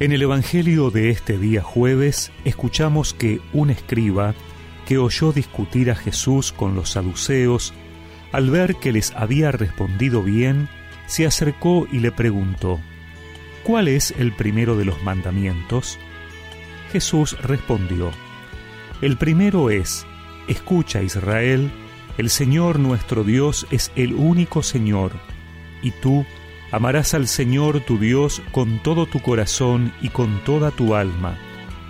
En el Evangelio de este día jueves escuchamos que un escriba que oyó discutir a Jesús con los saduceos, al ver que les había respondido bien, se acercó y le preguntó, ¿Cuál es el primero de los mandamientos? Jesús respondió, El primero es, Escucha Israel, el Señor nuestro Dios es el único Señor, y tú Amarás al Señor tu Dios con todo tu corazón y con toda tu alma,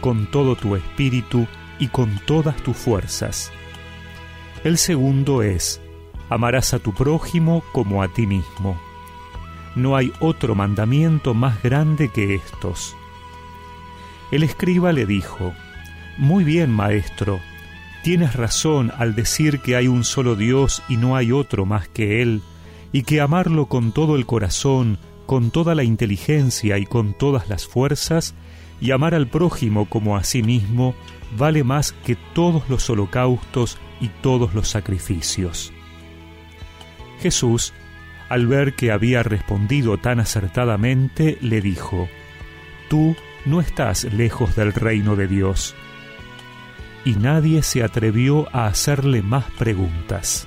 con todo tu espíritu y con todas tus fuerzas. El segundo es, amarás a tu prójimo como a ti mismo. No hay otro mandamiento más grande que estos. El escriba le dijo, Muy bien, maestro, tienes razón al decir que hay un solo Dios y no hay otro más que Él, y que amarlo con todo el corazón, con toda la inteligencia y con todas las fuerzas, y amar al prójimo como a sí mismo, vale más que todos los holocaustos y todos los sacrificios. Jesús, al ver que había respondido tan acertadamente, le dijo, Tú no estás lejos del reino de Dios. Y nadie se atrevió a hacerle más preguntas.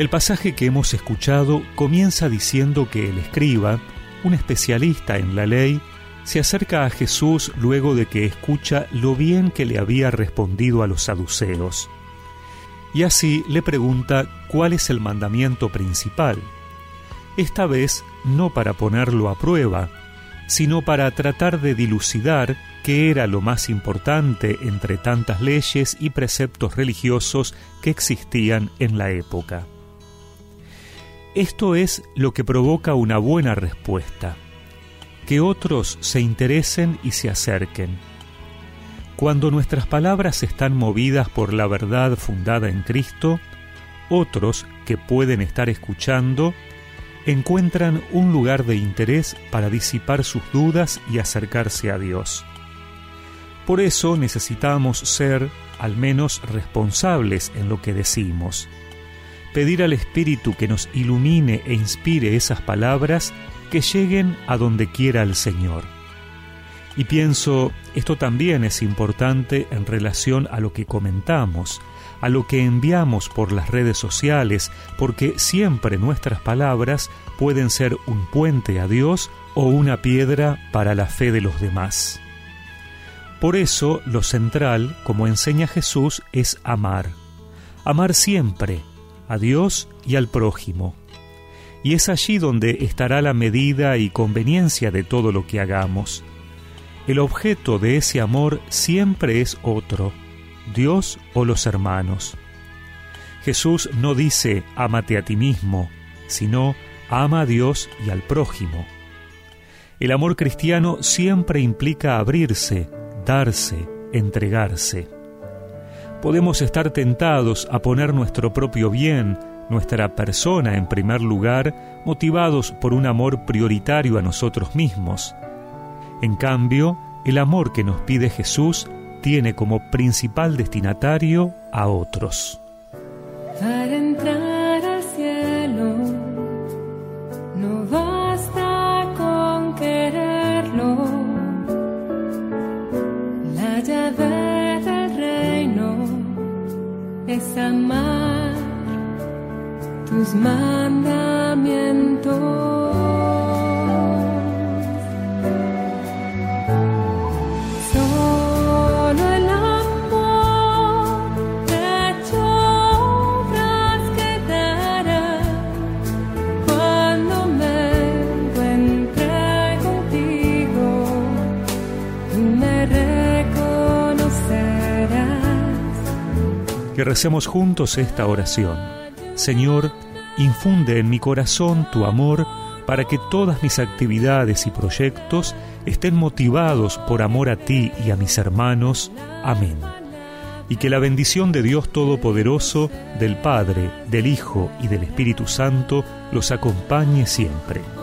El pasaje que hemos escuchado comienza diciendo que el escriba, un especialista en la ley, se acerca a Jesús luego de que escucha lo bien que le había respondido a los saduceos. Y así le pregunta cuál es el mandamiento principal. Esta vez no para ponerlo a prueba, sino para tratar de dilucidar qué era lo más importante entre tantas leyes y preceptos religiosos que existían en la época. Esto es lo que provoca una buena respuesta, que otros se interesen y se acerquen. Cuando nuestras palabras están movidas por la verdad fundada en Cristo, otros que pueden estar escuchando encuentran un lugar de interés para disipar sus dudas y acercarse a Dios. Por eso necesitamos ser al menos responsables en lo que decimos pedir al Espíritu que nos ilumine e inspire esas palabras que lleguen a donde quiera el Señor. Y pienso, esto también es importante en relación a lo que comentamos, a lo que enviamos por las redes sociales, porque siempre nuestras palabras pueden ser un puente a Dios o una piedra para la fe de los demás. Por eso lo central, como enseña Jesús, es amar. Amar siempre, a Dios y al prójimo. Y es allí donde estará la medida y conveniencia de todo lo que hagamos. El objeto de ese amor siempre es otro, Dios o los hermanos. Jesús no dice ámate a ti mismo, sino ama a Dios y al prójimo. El amor cristiano siempre implica abrirse, darse, entregarse podemos estar tentados a poner nuestro propio bien, nuestra persona en primer lugar, motivados por un amor prioritario a nosotros mismos. En cambio, el amor que nos pide Jesús tiene como principal destinatario a otros. Tus mandamientos. Solo el amor hecho obras quedará cuando me encuentre contigo. Tú me que recemos juntos esta oración. Señor, infunde en mi corazón tu amor para que todas mis actividades y proyectos estén motivados por amor a ti y a mis hermanos. Amén. Y que la bendición de Dios Todopoderoso, del Padre, del Hijo y del Espíritu Santo los acompañe siempre.